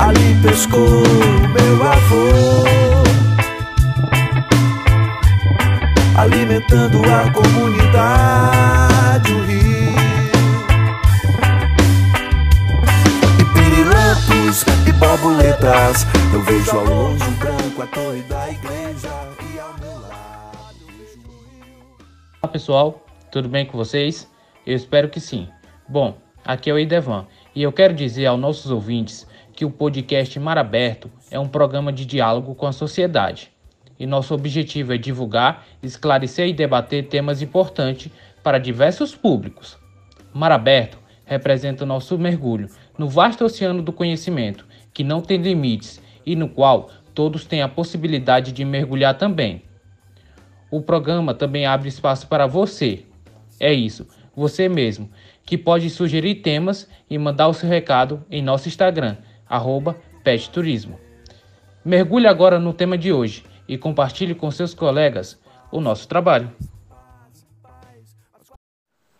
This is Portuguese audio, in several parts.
ali pescou meu avô. Alimentando a comunidade, o rio. E pirilampos e borboletas, eu vejo ao longe o branco, a torre da igreja e ao meu lado. Olá pessoal, tudo bem com vocês? Eu espero que sim. Bom, aqui é o Idevan e eu quero dizer aos nossos ouvintes que o podcast Mar Aberto é um programa de diálogo com a sociedade. E nosso objetivo é divulgar, esclarecer e debater temas importantes para diversos públicos. Mar Aberto representa nosso mergulho no vasto oceano do conhecimento, que não tem limites e no qual todos têm a possibilidade de mergulhar também. O programa também abre espaço para você. É isso, você mesmo, que pode sugerir temas e mandar o seu recado em nosso Instagram, arroba petturismo. Mergulhe agora no tema de hoje e compartilhe com seus colegas o nosso trabalho.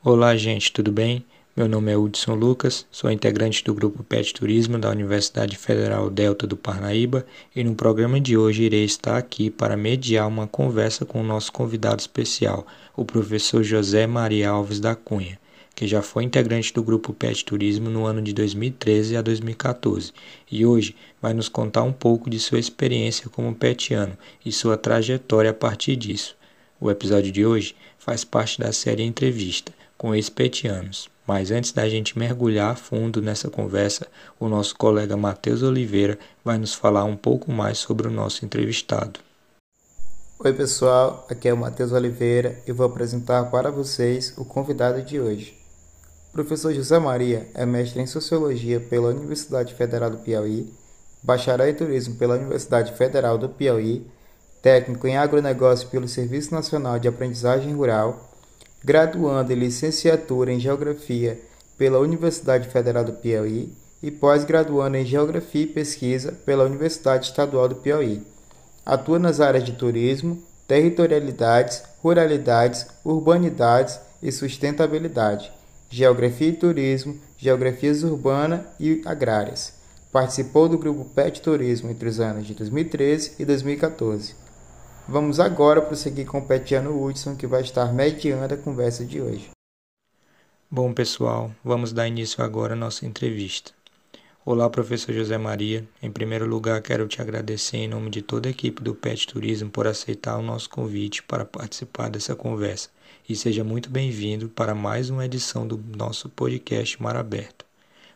Olá, gente, tudo bem? Meu nome é Hudson Lucas, sou integrante do grupo Pet Turismo da Universidade Federal Delta do Parnaíba e no programa de hoje irei estar aqui para mediar uma conversa com o nosso convidado especial, o professor José Maria Alves da Cunha, que já foi integrante do grupo Pet Turismo no ano de 2013 a 2014 e hoje vai nos contar um pouco de sua experiência como petiano e sua trajetória a partir disso. O episódio de hoje faz parte da série Entrevista com ex-petianos. Mas antes da gente mergulhar a fundo nessa conversa, o nosso colega Matheus Oliveira vai nos falar um pouco mais sobre o nosso entrevistado. Oi, pessoal, aqui é o Matheus Oliveira e vou apresentar para vocês o convidado de hoje. Professor José Maria é mestre em Sociologia pela Universidade Federal do Piauí, bacharel em Turismo pela Universidade Federal do Piauí, técnico em agronegócio pelo Serviço Nacional de Aprendizagem Rural graduando em licenciatura em Geografia pela Universidade Federal do Piauí e pós-graduando em Geografia e Pesquisa pela Universidade Estadual do Piauí. Atua nas áreas de turismo, territorialidades, ruralidades, urbanidades e sustentabilidade, geografia e turismo, geografias urbana e agrárias. Participou do grupo PET Turismo entre os anos de 2013 e 2014. Vamos agora prosseguir com o Petiano Hudson, que vai estar mediando a conversa de hoje. Bom, pessoal, vamos dar início agora à nossa entrevista. Olá, professor José Maria. Em primeiro lugar, quero te agradecer em nome de toda a equipe do Pet Turismo por aceitar o nosso convite para participar dessa conversa. E seja muito bem-vindo para mais uma edição do nosso podcast Mar Aberto.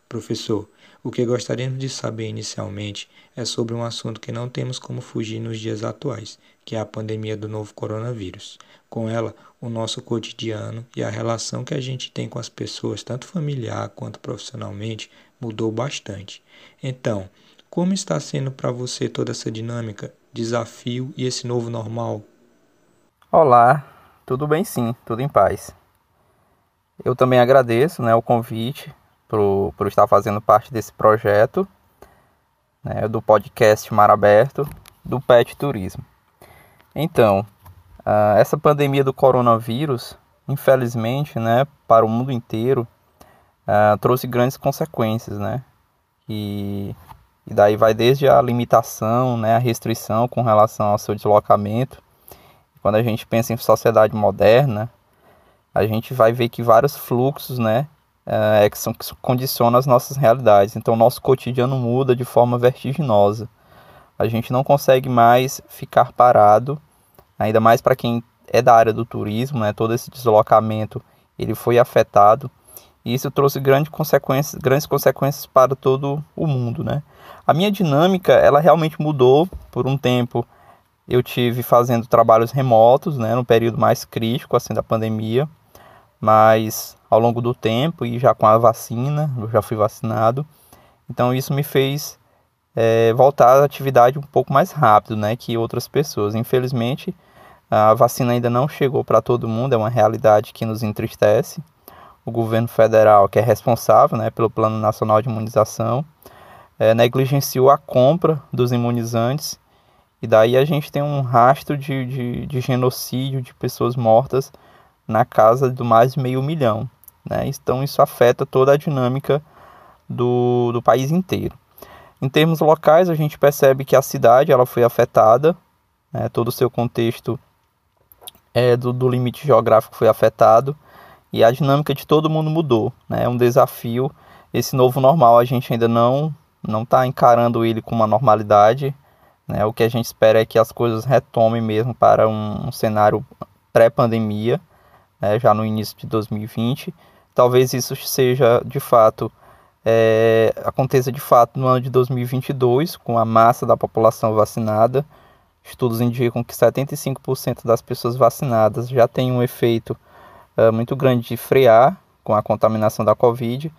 Professor, o que gostaríamos de saber inicialmente é sobre um assunto que não temos como fugir nos dias atuais, que é a pandemia do novo coronavírus. Com ela, o nosso cotidiano e a relação que a gente tem com as pessoas, tanto familiar quanto profissionalmente, mudou bastante. Então, como está sendo para você toda essa dinâmica, desafio e esse novo normal? Olá, tudo bem sim, tudo em paz. Eu também agradeço né, o convite por, estar fazendo parte desse projeto né, do podcast Mar Aberto do Pet Turismo. Então, uh, essa pandemia do coronavírus, infelizmente, né, para o mundo inteiro, uh, trouxe grandes consequências, né? E, e daí vai desde a limitação, né, a restrição com relação ao seu deslocamento. Quando a gente pensa em sociedade moderna, a gente vai ver que vários fluxos, né, é, que, são, que condicionam as nossas realidades. Então, o nosso cotidiano muda de forma vertiginosa. A gente não consegue mais ficar parado, ainda mais para quem é da área do turismo, né? todo esse deslocamento ele foi afetado. E isso trouxe grandes consequências, grandes consequências para todo o mundo. Né? A minha dinâmica ela realmente mudou por um tempo. Eu tive fazendo trabalhos remotos, né, no período mais crítico assim da pandemia, mas ao longo do tempo e já com a vacina, eu já fui vacinado. Então isso me fez é, voltar à atividade um pouco mais rápido né, que outras pessoas. Infelizmente, a vacina ainda não chegou para todo mundo, é uma realidade que nos entristece. O governo federal, que é responsável né, pelo Plano Nacional de Imunização, é, negligenciou a compra dos imunizantes e daí a gente tem um rastro de, de, de genocídio de pessoas mortas na casa do mais de meio milhão. Né? Então isso afeta toda a dinâmica do, do país inteiro. Em termos locais, a gente percebe que a cidade ela foi afetada, né, todo o seu contexto é, do, do limite geográfico foi afetado e a dinâmica de todo mundo mudou. Né? É um desafio. Esse novo normal a gente ainda não não está encarando ele com uma normalidade. Né? O que a gente espera é que as coisas retomem mesmo para um, cenário pré-pandemia, né? já no início de 2020. Talvez isso seja de fato é, aconteça de fato no ano de 2022, com a massa da população vacinada. Estudos indicam que 75% das pessoas vacinadas já tem um efeito uh, muito grande de frear com a contaminação da Covid.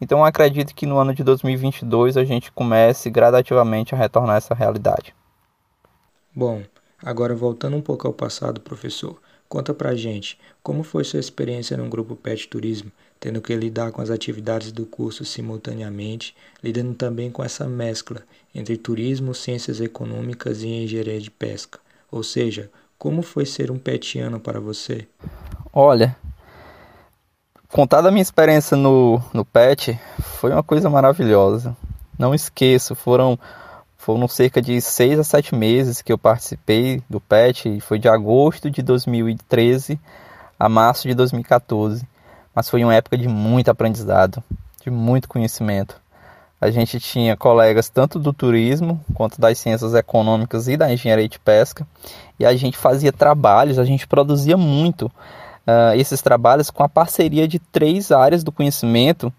Então, acredito que no ano de 2022 a gente comece gradativamente a retornar a essa realidade. Bom, agora voltando um pouco ao passado, professor, conta pra gente como foi sua experiência no grupo PET Turismo, tendo que lidar com as atividades do curso simultaneamente, lidando também com essa mescla entre turismo, ciências econômicas e engenharia de pesca. Ou seja, como foi ser um petiano para você? Olha, contar da minha experiência no, no PET foi uma coisa maravilhosa. Não esqueço, foram, foram cerca de seis a sete meses que eu participei do PET, foi de agosto de 2013 a março de 2014. Mas foi uma época de muito aprendizado, de muito conhecimento. A gente tinha colegas tanto do turismo quanto das ciências econômicas e da engenharia de pesca, e a gente fazia trabalhos, a gente produzia muito uh, esses trabalhos com a parceria de três áreas do conhecimento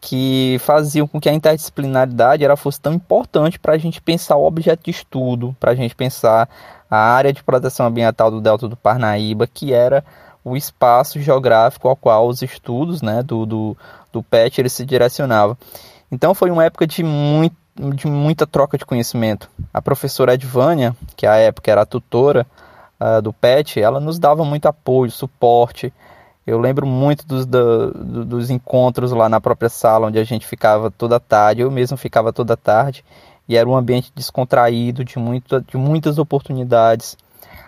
que faziam com que a interdisciplinaridade era fosse tão importante para a gente pensar o objeto de estudo, para a gente pensar a área de proteção ambiental do Delta do Parnaíba, que era o espaço geográfico ao qual os estudos né, do, do, do PET ele se direcionavam. Então foi uma época de, muito, de muita troca de conhecimento. A professora Edvânia, que à época era a tutora, uh, do PET, ela nos dava muito apoio, suporte. Eu lembro muito dos, do, dos encontros lá na própria sala, onde a gente ficava toda tarde, eu mesmo ficava toda tarde, e era um ambiente descontraído, de, muito, de muitas oportunidades.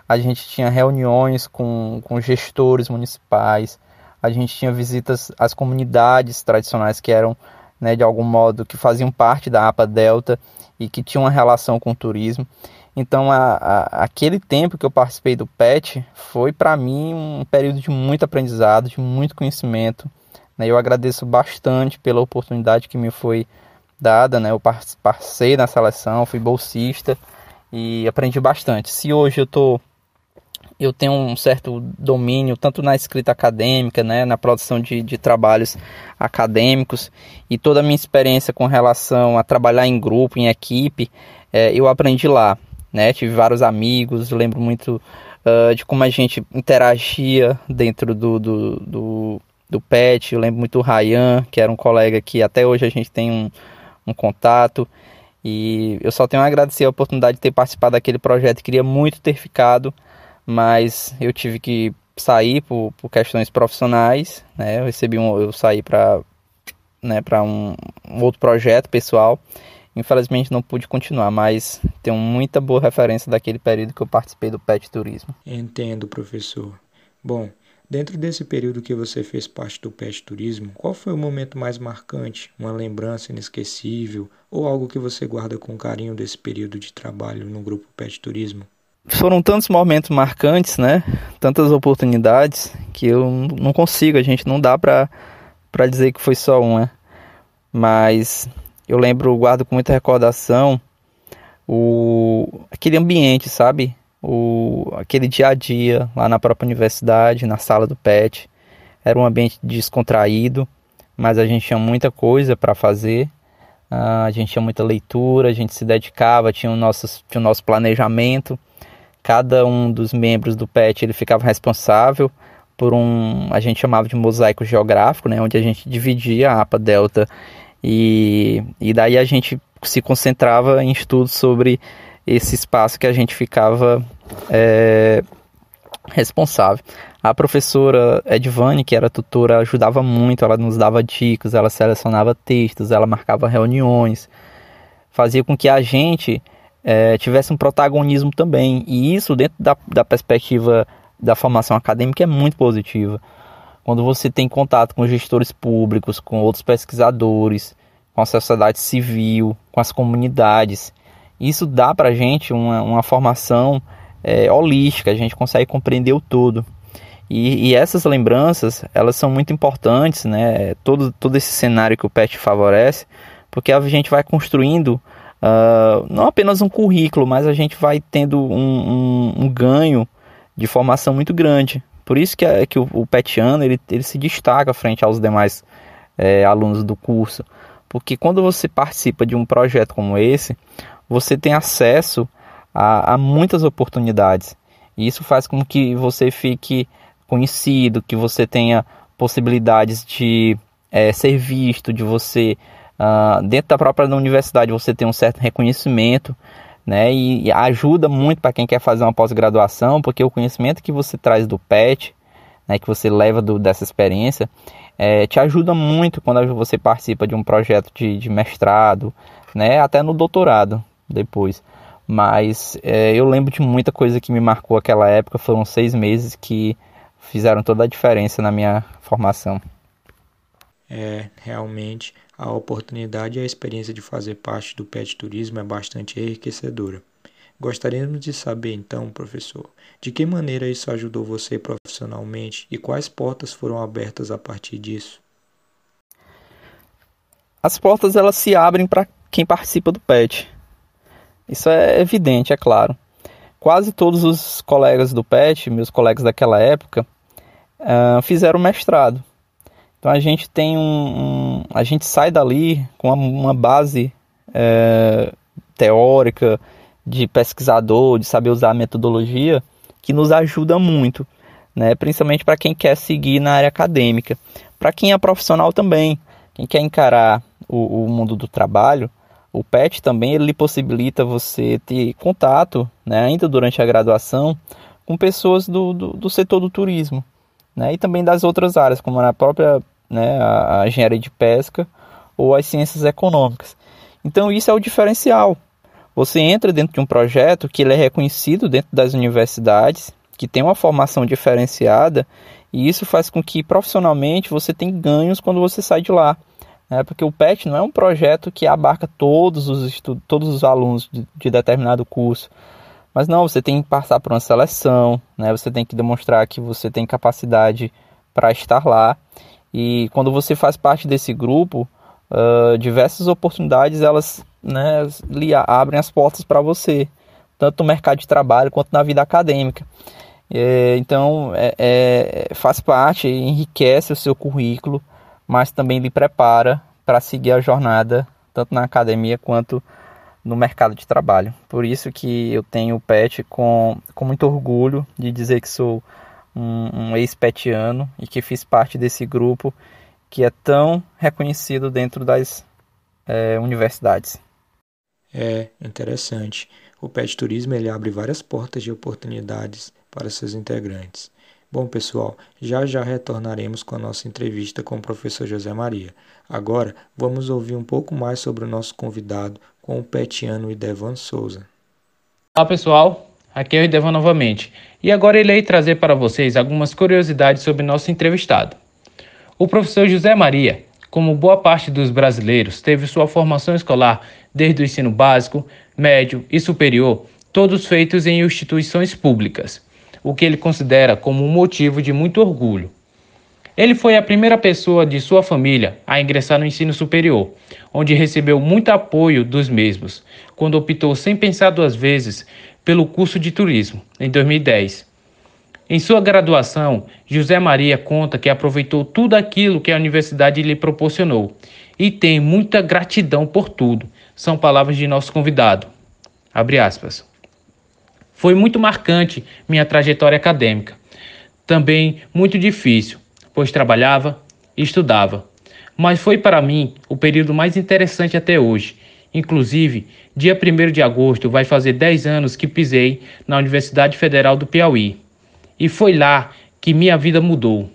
A gente tinha reuniões com, com gestores municipais, a gente tinha visitas às comunidades tradicionais que eram, né, de algum modo, que faziam parte da APA Delta e que tinham uma relação com o turismo. Então, a, a, aquele tempo que eu participei do PET foi para mim um período de muito aprendizado, de muito conhecimento. Né? Eu agradeço bastante pela oportunidade que me foi dada. Né? Eu participei na seleção, fui bolsista e aprendi bastante. Se hoje eu tô eu tenho um certo domínio tanto na escrita acadêmica, né, na produção de, de trabalhos acadêmicos e toda a minha experiência com relação a trabalhar em grupo, em equipe, é, eu aprendi lá né? Tive vários amigos, lembro muito uh, de como a gente interagia dentro do, do, do, do PET. Eu lembro muito do Ryan, que era um colega que até hoje a gente tem um, um contato. E eu só tenho a agradecer a oportunidade de ter participado daquele projeto. Queria muito ter ficado, mas eu tive que sair por, por questões profissionais. Né? Eu recebi um, eu saí para né, para um, um outro projeto pessoal. Infelizmente não pude continuar, mas tenho muita boa referência daquele período que eu participei do PET Turismo. Entendo, professor. Bom, dentro desse período que você fez parte do PET Turismo, qual foi o momento mais marcante, uma lembrança inesquecível ou algo que você guarda com carinho desse período de trabalho no grupo PET Turismo? Foram tantos momentos marcantes, né? Tantas oportunidades que eu não consigo, a gente não dá para para dizer que foi só uma. Mas eu lembro, guardo com muita recordação o aquele ambiente, sabe? O aquele dia a dia lá na própria universidade, na sala do PET. Era um ambiente descontraído, mas a gente tinha muita coisa para fazer. Uh, a gente tinha muita leitura, a gente se dedicava, tinha o nosso, tinha o nosso planejamento. Cada um dos membros do PET ele ficava responsável por um, a gente chamava de mosaico geográfico, né, onde a gente dividia a APA Delta e, e daí a gente se concentrava em estudos sobre esse espaço que a gente ficava é, responsável. A professora Edvane, que era tutora, ajudava muito, ela nos dava dicas, ela selecionava textos, ela marcava reuniões, fazia com que a gente é, tivesse um protagonismo também. E isso, dentro da, da perspectiva da formação acadêmica, é muito positiva quando você tem contato com gestores públicos, com outros pesquisadores, com a sociedade civil, com as comunidades. Isso dá para a gente uma, uma formação é, holística, a gente consegue compreender o todo. E, e, essas lembranças, elas são muito importantes, né? Todo, todo esse cenário que o PET favorece, porque a gente vai construindo uh, não apenas um currículo, mas a gente vai tendo um, um, um ganho de formação muito grande. Por isso que, é, que o, o PETiano ele, ele se destaca frente aos demais é, alunos do curso. Porque quando você participa de um projeto como esse, você tem acesso a, a muitas oportunidades. E isso faz com que você fique conhecido, que você tenha possibilidades de é, ser visto, de você, uh, dentro da própria universidade, você ter um certo reconhecimento, né? E, e ajuda muito para quem quer fazer uma pós-graduação, porque o conhecimento que você traz do PET, né, que você leva do, dessa experiência, é, te ajuda muito quando você participa de um projeto de, de mestrado, né, até no doutorado depois. Mas é, eu lembro de muita coisa que me marcou aquela época, foram seis meses que fizeram toda a diferença na minha formação. É, realmente, a oportunidade e a experiência de fazer parte do PET Turismo é bastante enriquecedora. Gostaríamos de saber então, professor, de que maneira isso ajudou você profissionalmente e quais portas foram abertas a partir disso? As portas elas se abrem para quem participa do PET. Isso é evidente, é claro. Quase todos os colegas do PET, meus colegas daquela época, uh, fizeram mestrado. Então a gente tem um, um a gente sai dali com uma, base é, teórica de pesquisador, de saber usar a metodologia, que nos ajuda muito, né? Principalmente para quem quer seguir na área acadêmica, para quem é profissional também, quem quer encarar o, o mundo do trabalho, o PET também ele possibilita você ter contato, né, ainda durante a graduação, com pessoas do, do, do setor do turismo, né, e também das outras áreas, como na própria né, a, a engenharia de pesca ou as ciências econômicas. Então isso é o diferencial. Você entra dentro de um projeto que ele é reconhecido dentro das universidades, que tem uma formação diferenciada, e isso faz com que profissionalmente você tenha ganhos quando você sai de lá. Né? Porque o PET não é um projeto que abarca todos os, todos os alunos de, de determinado curso. Mas não, você tem que passar por uma seleção, né? você tem que demonstrar que você tem capacidade para estar lá. E quando você faz parte desse grupo, uh, diversas oportunidades elas né, lhe abrem as portas para você, tanto no mercado de trabalho quanto na vida acadêmica. É, então, é, é, faz parte, enriquece o seu currículo, mas também lhe prepara para seguir a jornada, tanto na academia quanto no mercado de trabalho. Por isso que eu tenho o PET com, com muito orgulho de dizer que sou um, um ex-petiano e que fiz parte desse grupo que é tão reconhecido dentro das é, universidades. É interessante. O Pet Turismo ele abre várias portas de oportunidades para seus integrantes. Bom, pessoal, já já retornaremos com a nossa entrevista com o professor José Maria. Agora, vamos ouvir um pouco mais sobre o nosso convidado com o petiano Idevan Souza. Olá, pessoal. Aqui é o Idevan novamente. E agora irei trazer para vocês algumas curiosidades sobre nosso entrevistado. O professor José Maria, como boa parte dos brasileiros, teve sua formação escolar desde o ensino básico, médio e superior, todos feitos em instituições públicas, o que ele considera como um motivo de muito orgulho. Ele foi a primeira pessoa de sua família a ingressar no ensino superior, onde recebeu muito apoio dos mesmos, quando optou sem pensar duas vezes pelo curso de turismo, em 2010. Em sua graduação, José Maria conta que aproveitou tudo aquilo que a universidade lhe proporcionou e tem muita gratidão por tudo. São palavras de nosso convidado. Abre aspas. Foi muito marcante minha trajetória acadêmica. Também muito difícil, pois trabalhava e estudava. Mas foi para mim o período mais interessante até hoje Inclusive, dia 1 de agosto vai fazer 10 anos que pisei na Universidade Federal do Piauí. E foi lá que minha vida mudou.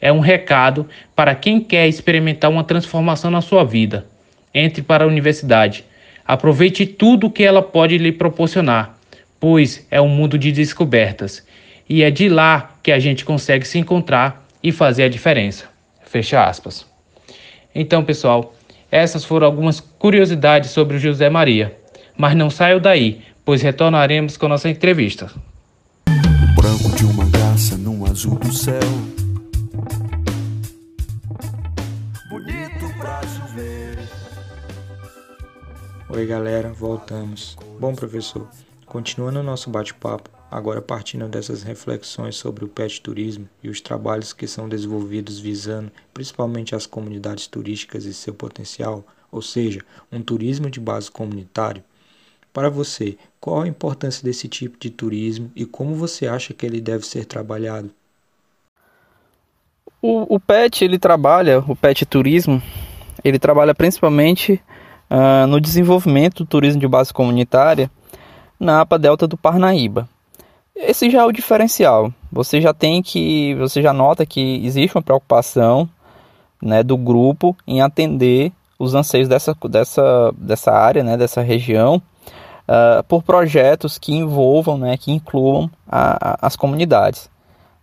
É um recado para quem quer experimentar uma transformação na sua vida. Entre para a universidade. Aproveite tudo que ela pode lhe proporcionar, pois é um mundo de descobertas. E é de lá que a gente consegue se encontrar e fazer a diferença. Fecha aspas. Então, pessoal, Essas foram algumas curiosidades sobre o José Maria. Mas não saiam daí, pois retornaremos com nossa entrevista. O branco de uma num azul do céu. Oi, galera, voltamos. Bom, professor, continuando o nosso bate-papo, agora partindo dessas reflexões sobre o pet turismo e os trabalhos que são desenvolvidos visando principalmente as comunidades turísticas e seu potencial, ou seja, um turismo de base comunitário. Para você, qual a importância desse tipo de turismo e como você acha que ele deve ser trabalhado? O, o PET, ele trabalha, o PET Turismo, ele trabalha principalmente uh, no desenvolvimento do turismo de base comunitária na APA Delta do Parnaíba. Esse já é o diferencial. Você já tem que, você já nota que existe uma preocupação né, do grupo em atender os anseios dessa, dessa, dessa área, né, dessa região, uh, por projetos que envolvam, né, que incluam a, a, as comunidades.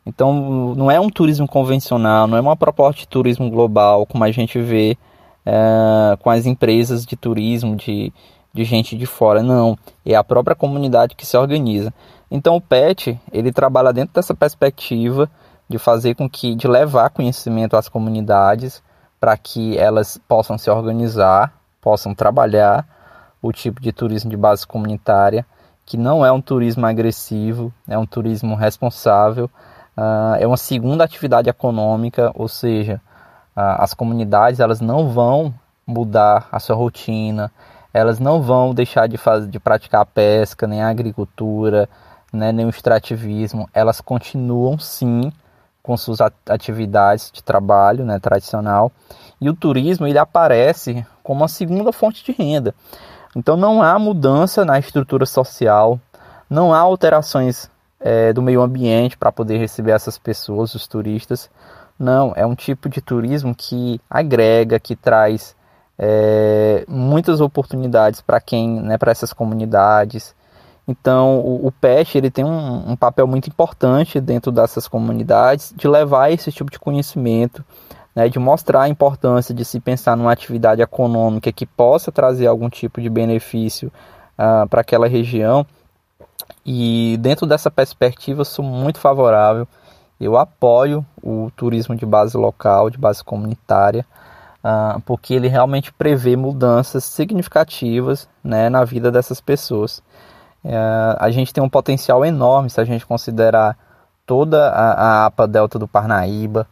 Então, não é um turismo convencional, não é uma proposta de turismo global, como a gente vê uh, com as empresas de turismo, de, de gente de fora, não. É a própria comunidade que se organiza. Então, o PET, ele trabalha dentro dessa perspectiva de fazer com que, de levar conhecimento às comunidades para que elas possam se organizar, possam trabalhar o tipo de turismo de base comunitária, que não é um turismo agressivo, é um turismo responsável, uh, é uma segunda atividade econômica, ou seja, uh, as comunidades elas não vão mudar a sua rotina, elas não vão deixar de, fazer, de praticar a pesca, nem a agricultura, né, nem o extrativismo, elas continuam sim com suas atividades de trabalho né, tradicional e o turismo ele aparece como uma segunda fonte de renda. Então não há mudança na estrutura social, não há alterações é, do meio ambiente para poder receber essas pessoas, os turistas. Não, é um tipo de turismo que agrega, que traz é, muitas oportunidades para quem, né, para essas comunidades. Então o, o PET ele tem um, um papel muito importante dentro dessas comunidades de levar esse tipo de conhecimento né, de mostrar a importância de se pensar numa atividade econômica que possa trazer algum tipo de benefício uh, para aquela região. E dentro dessa perspectiva, eu sou muito favorável. Eu apoio o turismo de base local, de base comunitária, uh, porque ele realmente prevê mudanças significativas né, na vida dessas pessoas. Uh, a gente tem um potencial enorme se a gente considerar toda a, a APA Delta do Parnaíba,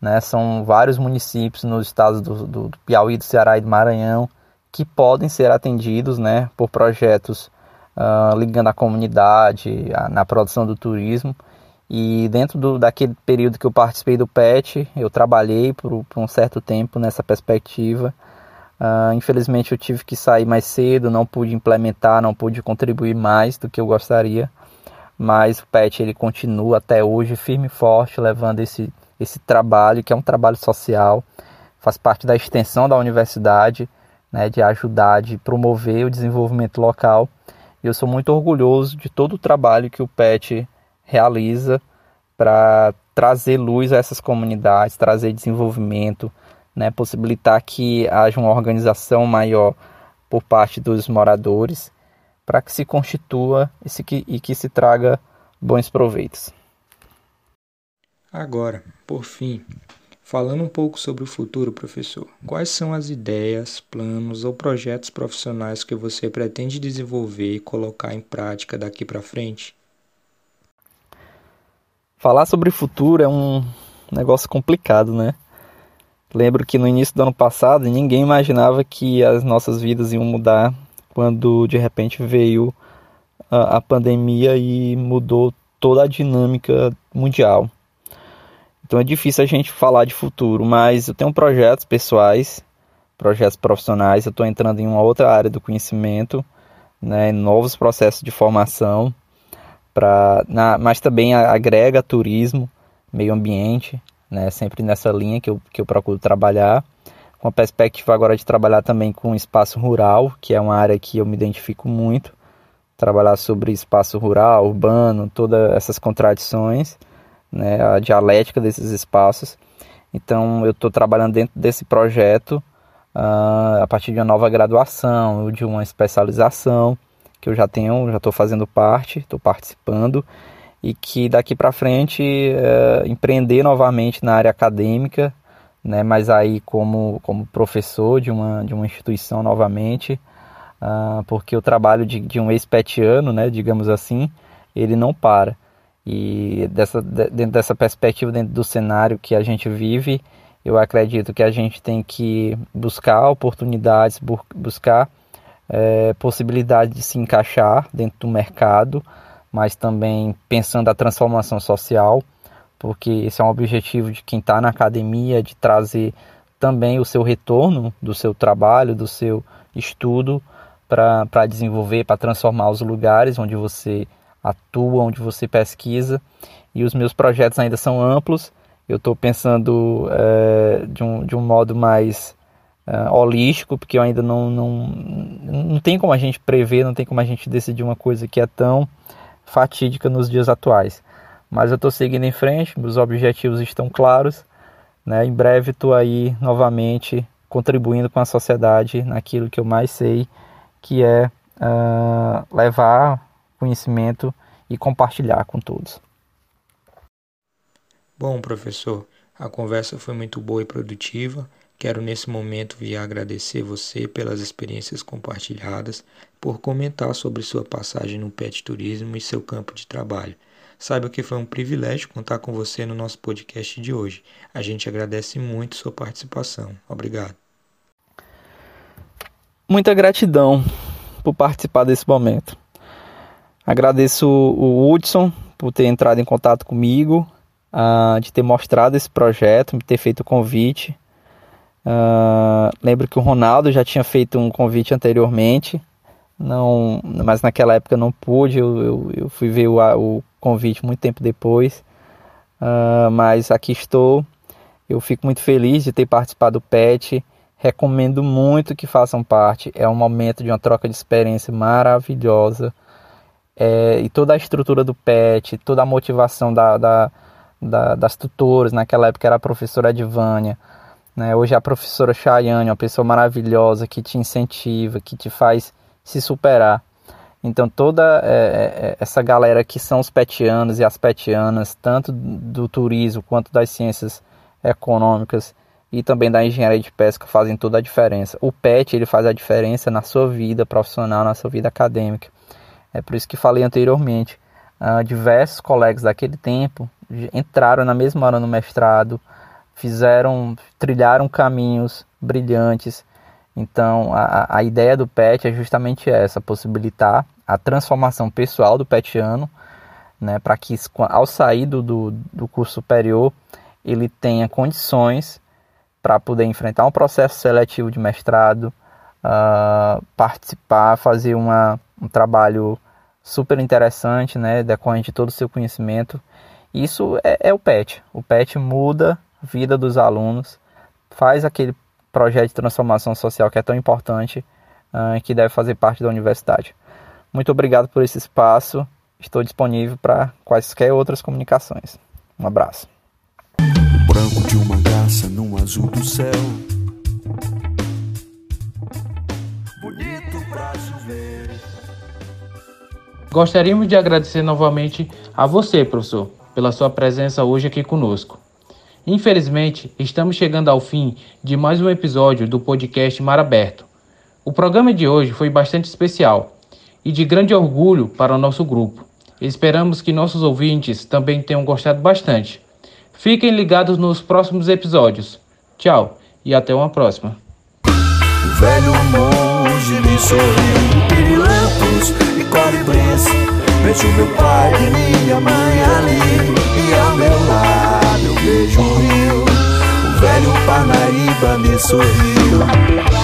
né? São vários municípios nos estados do, do, do, Piauí, do Ceará e do Maranhão que podem ser atendidos né, por projetos uh, ligando a comunidade, a, na produção do turismo. E dentro do, daquele período que eu participei do PET, eu trabalhei por, por um certo tempo nessa perspectiva. Uh, infelizmente eu tive que sair mais cedo, não pude implementar, não pude contribuir mais do que eu gostaria. Mas o PET ele continua até hoje firme e forte, levando esse, esse trabalho, que é um trabalho social, faz parte da extensão da universidade, né, de ajudar, de promover o desenvolvimento local. E eu sou muito orgulhoso de todo o trabalho que o PET realiza para trazer luz a essas comunidades, trazer desenvolvimento, né, possibilitar que haja uma organização maior por parte dos moradores, para que se constitua e, se, e que se traga bons proveitos. Agora, por fim, falando um pouco sobre o futuro, professor, quais são as ideias, planos ou projetos profissionais que você pretende desenvolver e colocar em prática daqui para frente? Falar sobre o futuro é um negócio complicado, né? Lembro que no início do ano passado ninguém imaginava que as nossas vidas iam mudar quando de repente veio a, a pandemia e mudou toda a dinâmica mundial. Então é difícil a gente falar de futuro, mas eu tenho projetos pessoais, projetos profissionais, eu estou entrando em uma outra área do conhecimento, né, novos processos de formação, pra, na, mas também agrega turismo, meio ambiente, né, sempre nessa linha que eu, que eu procuro trabalhar, com a perspectiva agora de trabalhar também com espaço rural, que é uma área que eu me identifico muito, trabalhar sobre espaço rural, urbano, todas essas contradições, né, a dialética desses espaços. Então eu estou trabalhando dentro desse projeto uh, a partir de uma nova graduação de uma especialização que eu já tenho, já estou fazendo parte, estou participando e que daqui para frente uh, empreender novamente na área acadêmica, né, mas aí como, como professor de uma, de uma instituição novamente, uh, porque o trabalho de, de um ex-petiano, né, digamos assim, ele não para. E dessa, dentro dessa perspectiva, dentro do cenário que a gente vive, eu acredito que a gente tem que buscar oportunidades, bu buscar é, possibilidade de se encaixar dentro do mercado, mas também pensando a transformação social, porque esse é um objetivo de quem está na academia, de trazer também o seu retorno do seu trabalho, do seu estudo, para desenvolver, para transformar os lugares onde você atua, onde você pesquisa. E os meus projetos ainda são amplos. Eu estou pensando é, de, um, de um modo mais é, holístico, porque eu ainda não, não, não tem como a gente prever, não tem como a gente decidir uma coisa que é tão fatídica nos dias atuais. Mas eu estou seguindo em frente, meus objetivos estão claros. Né? Em breve estou aí novamente contribuindo com a sociedade naquilo que eu mais sei, que é uh, levar conhecimento e compartilhar com todos. Bom, professor, a conversa foi muito boa e produtiva. Quero nesse momento vir agradecer você pelas experiências compartilhadas, por comentar sobre sua passagem no PET Turismo e seu campo de trabalho. Saiba que foi um privilégio contar com você no nosso podcast de hoje. A gente agradece muito sua participação. Obrigado. Muita gratidão por participar desse momento. Agradeço o Hudson por ter entrado em contato comigo, uh, de ter mostrado esse projeto, de ter feito o convite. Uh, lembro que o Ronaldo já tinha feito um convite anteriormente, não, mas naquela época não pude, eu, eu, eu fui ver o, o, convite muito tempo depois. Uh, mas aqui estou, eu fico muito feliz de ter participado do PET, recomendo muito que façam parte, é um momento de uma troca de experiência maravilhosa. É, e toda a estrutura do PET, toda a motivação da, da, da, das tutoras, naquela época era a professora Edvânia, né? hoje é a professora Chayane, uma pessoa maravilhosa que te incentiva, que te faz se superar. Então toda é, é, essa galera que são os petianos e as petianas, tanto do turismo quanto das ciências econômicas e também da engenharia de pesca fazem toda a diferença. O PET ele faz a diferença na sua vida profissional, na sua vida acadêmica. É por isso que falei anteriormente. Uh, diversos colegas daquele tempo entraram na mesma hora no mestrado, fizeram, trilharam caminhos brilhantes. Então, a, a ideia do PET é justamente essa: possibilitar a transformação pessoal do petiano, né, para que ao sair do, do, curso superior ele tenha condições para poder enfrentar um processo seletivo de mestrado, uh, participar, fazer uma, um trabalho super interessante, né, decorrente de todo o seu conhecimento. Isso é, é o PET. O PET muda vida dos alunos, faz aquele projeto de transformação social que é tão importante uh, que deve fazer parte da universidade. Muito obrigado por esse espaço. Estou disponível para quaisquer outras comunicações. Um abraço. O branco de uma no azul do céu. Bonito pra chover. Gostaríamos de agradecer novamente a você, professor, pela sua presença hoje aqui conosco. Infelizmente, estamos chegando ao fim de mais um episódio do podcast Mar Aberto. O programa de hoje foi bastante especial e de grande orgulho para o nosso grupo. Esperamos que nossos ouvintes também tenham gostado bastante. Fiquem ligados nos próximos episódios. Tchau e até uma próxima. O velho monge me sorriu, e colibris. Vejo meu pai e minha mãe ali, e ao meu lado eu vejo velho Parnaíba me sorriu.